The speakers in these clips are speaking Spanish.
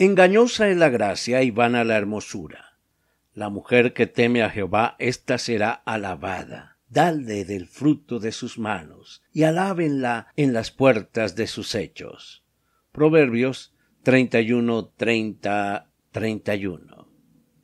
Engañosa es la gracia y vana la hermosura. La mujer que teme a Jehová, ésta será alabada. Dale del fruto de sus manos, y alábenla en las puertas de sus hechos. Proverbios 31, 30, 31.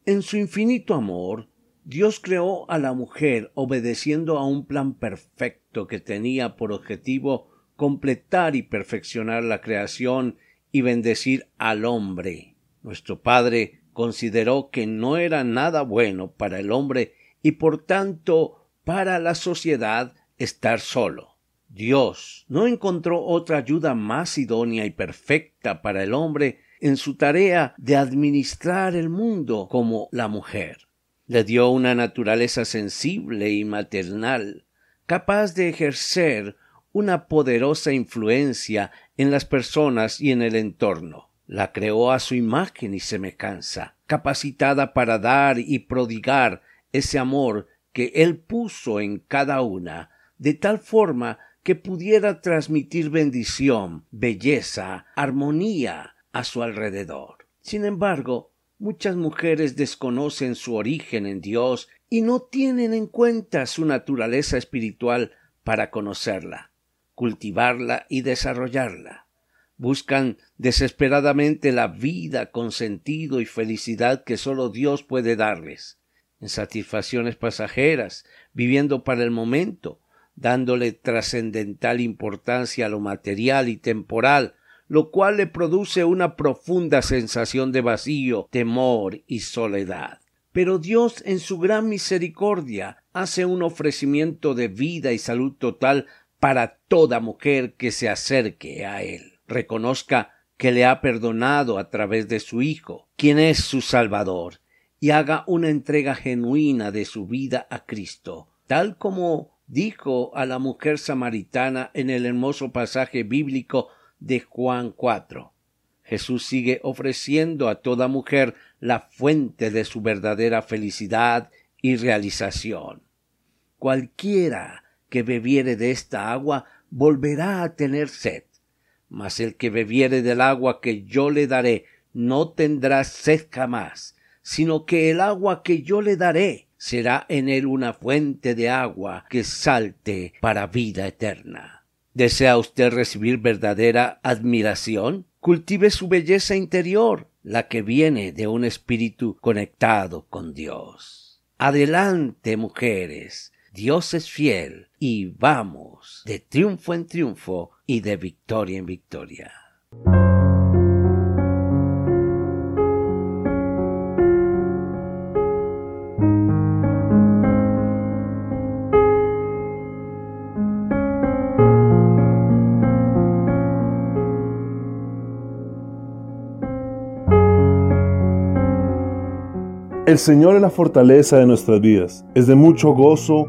En su infinito amor, Dios creó a la mujer obedeciendo a un plan perfecto que tenía por objetivo completar y perfeccionar la creación y bendecir al hombre. Nuestro Padre consideró que no era nada bueno para el hombre y por tanto para la sociedad estar solo. Dios no encontró otra ayuda más idónea y perfecta para el hombre en su tarea de administrar el mundo como la mujer. Le dio una naturaleza sensible y maternal, capaz de ejercer una poderosa influencia en las personas y en el entorno. La creó a su imagen y semejanza, capacitada para dar y prodigar ese amor que él puso en cada una, de tal forma que pudiera transmitir bendición, belleza, armonía a su alrededor. Sin embargo, muchas mujeres desconocen su origen en Dios y no tienen en cuenta su naturaleza espiritual para conocerla cultivarla y desarrollarla. Buscan desesperadamente la vida con sentido y felicidad que sólo Dios puede darles, en satisfacciones pasajeras, viviendo para el momento, dándole trascendental importancia a lo material y temporal, lo cual le produce una profunda sensación de vacío, temor y soledad. Pero Dios, en su gran misericordia, hace un ofrecimiento de vida y salud total para toda mujer que se acerque a Él. Reconozca que le ha perdonado a través de su Hijo, quien es su Salvador, y haga una entrega genuina de su vida a Cristo, tal como dijo a la mujer samaritana en el hermoso pasaje bíblico de Juan 4. Jesús sigue ofreciendo a toda mujer la fuente de su verdadera felicidad y realización. Cualquiera que bebiere de esta agua volverá a tener sed. Mas el que bebiere del agua que yo le daré no tendrá sed jamás, sino que el agua que yo le daré será en él una fuente de agua que salte para vida eterna. ¿Desea usted recibir verdadera admiración? Cultive su belleza interior, la que viene de un espíritu conectado con Dios. Adelante, mujeres, Dios es fiel y vamos de triunfo en triunfo y de victoria en victoria. El Señor es la fortaleza de nuestras vidas. Es de mucho gozo